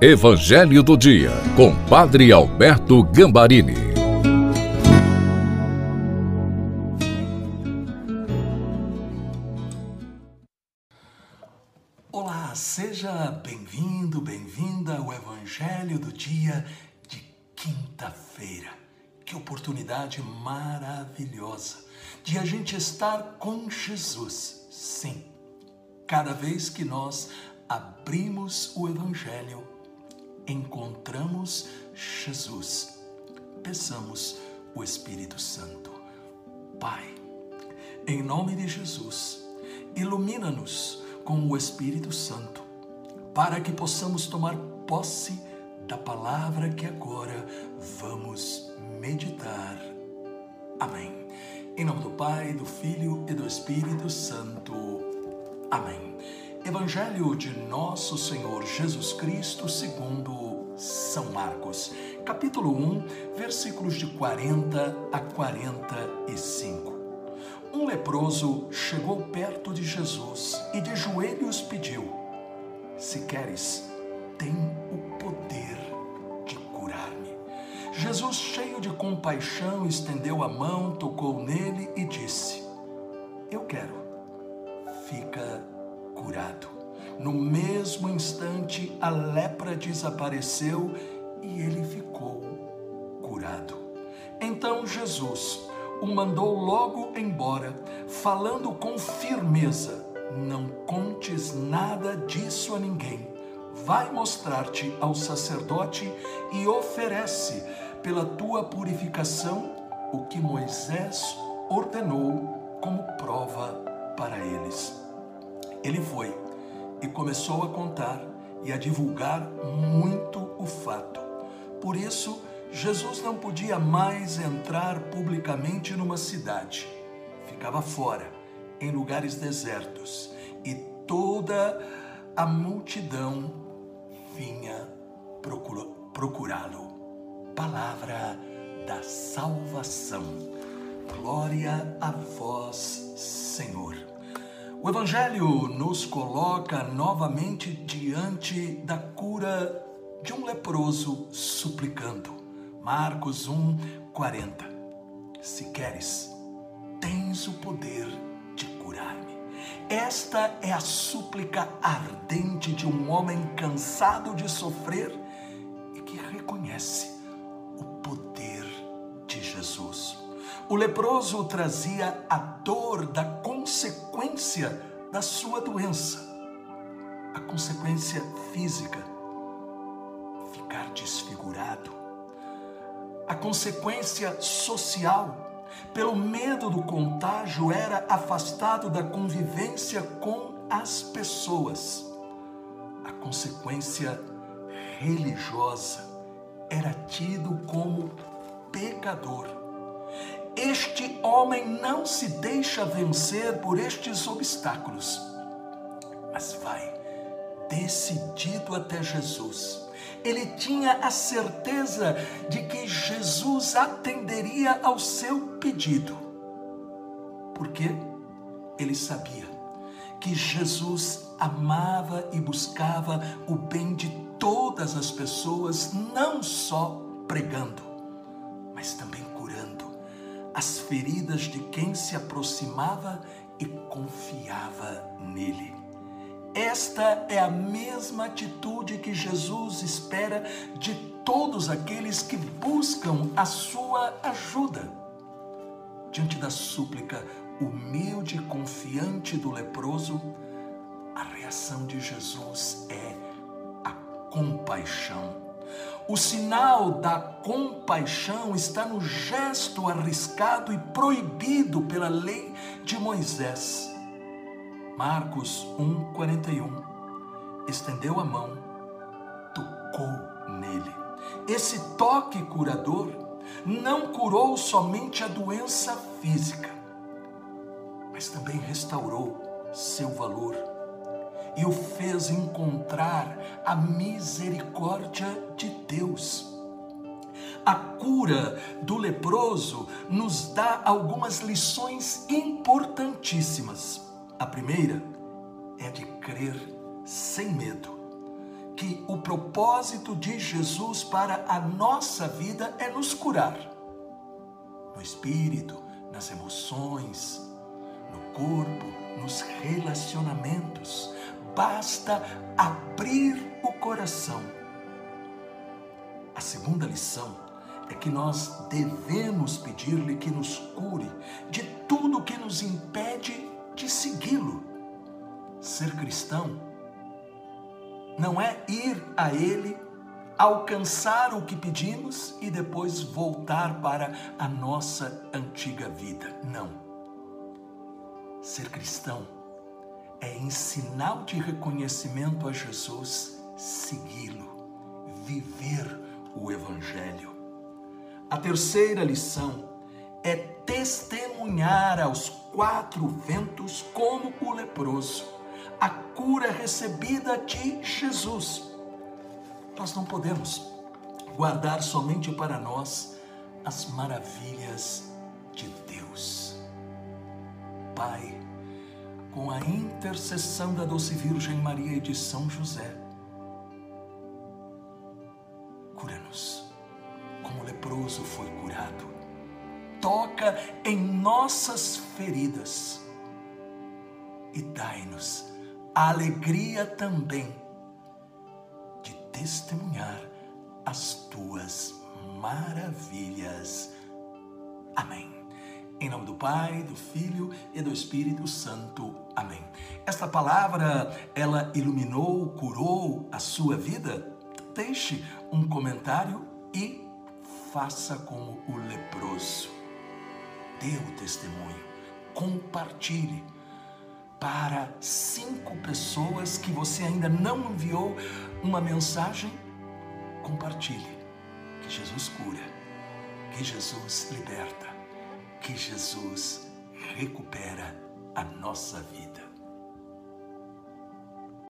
Evangelho do Dia, com Padre Alberto Gambarini. Olá, seja bem-vindo, bem-vinda ao Evangelho do Dia de quinta-feira. Que oportunidade maravilhosa de a gente estar com Jesus. Sim, cada vez que nós abrimos o Evangelho, encontramos Jesus. Peçamos o Espírito Santo. Pai, em nome de Jesus, ilumina-nos com o Espírito Santo, para que possamos tomar posse da palavra que agora vamos meditar. Amém. Em nome do Pai, do Filho e do Espírito Santo. Amém. Evangelho de Nosso Senhor Jesus Cristo, segundo São Marcos, capítulo 1, versículos de 40 a 45. Um leproso chegou perto de Jesus e de joelhos pediu: Se queres, tem o poder de curar-me. Jesus, cheio de compaixão, estendeu a mão, tocou nele e disse: Eu quero, fica curado. No mesmo instante, a lepra desapareceu e ele ficou curado. Então Jesus o mandou logo embora, falando com firmeza: Não contes nada disso a ninguém. Vai mostrar-te ao sacerdote e oferece, pela tua purificação, o que Moisés ordenou como prova para eles. Ele foi e começou a contar e a divulgar muito o fato. Por isso, Jesus não podia mais entrar publicamente numa cidade. Ficava fora, em lugares desertos, e toda a multidão vinha procurá-lo. Palavra da salvação. Glória a vós, Senhor. O Evangelho nos coloca novamente diante da cura de um leproso suplicando. Marcos 1, 40. Se queres, tens o poder de curar-me. Esta é a súplica ardente de um homem cansado de sofrer e que reconhece o poder de Jesus. O leproso trazia a dor da consequência da sua doença, a consequência física, ficar desfigurado, a consequência social, pelo medo do contágio, era afastado da convivência com as pessoas. A consequência religiosa era tido como pecador este homem não se deixa vencer por estes obstáculos, mas vai decidido até Jesus. Ele tinha a certeza de que Jesus atenderia ao seu pedido. Porque ele sabia que Jesus amava e buscava o bem de todas as pessoas, não só pregando, mas também as feridas de quem se aproximava e confiava nele. Esta é a mesma atitude que Jesus espera de todos aqueles que buscam a sua ajuda. Diante da súplica humilde e confiante do leproso, a reação de Jesus é a compaixão o sinal da compaixão está no gesto arriscado e proibido pela lei de Moisés. Marcos 1:41. Estendeu a mão, tocou nele. Esse toque curador não curou somente a doença física, mas também restaurou seu valor e o fez encontrar a misericórdia de Deus. A cura do leproso nos dá algumas lições importantíssimas. A primeira é de crer sem medo que o propósito de Jesus para a nossa vida é nos curar. No espírito, nas emoções, no corpo, nos relacionamentos. Basta abrir o coração. A segunda lição é que nós devemos pedir-lhe que nos cure de tudo que nos impede de segui-lo. Ser cristão não é ir a Ele, alcançar o que pedimos e depois voltar para a nossa antiga vida. Não. Ser cristão é em sinal de reconhecimento a Jesus, segui-lo, viver o Evangelho. A terceira lição é testemunhar aos quatro ventos como o leproso a cura recebida de Jesus. Nós não podemos guardar somente para nós as maravilhas de Deus. Pai, com a intercessão da doce Virgem Maria e de São José, cura-nos, como o leproso foi curado. Toca em nossas feridas e dai-nos a alegria também de testemunhar as tuas maravilhas. Amém. Em nome do Pai, do Filho e do Espírito Santo. Amém. Esta palavra, ela iluminou, curou a sua vida? Deixe um comentário e faça como o leproso. Dê o testemunho, compartilhe para cinco pessoas que você ainda não enviou uma mensagem, compartilhe. Que Jesus cura, que Jesus liberta, que Jesus recupera a nossa vida.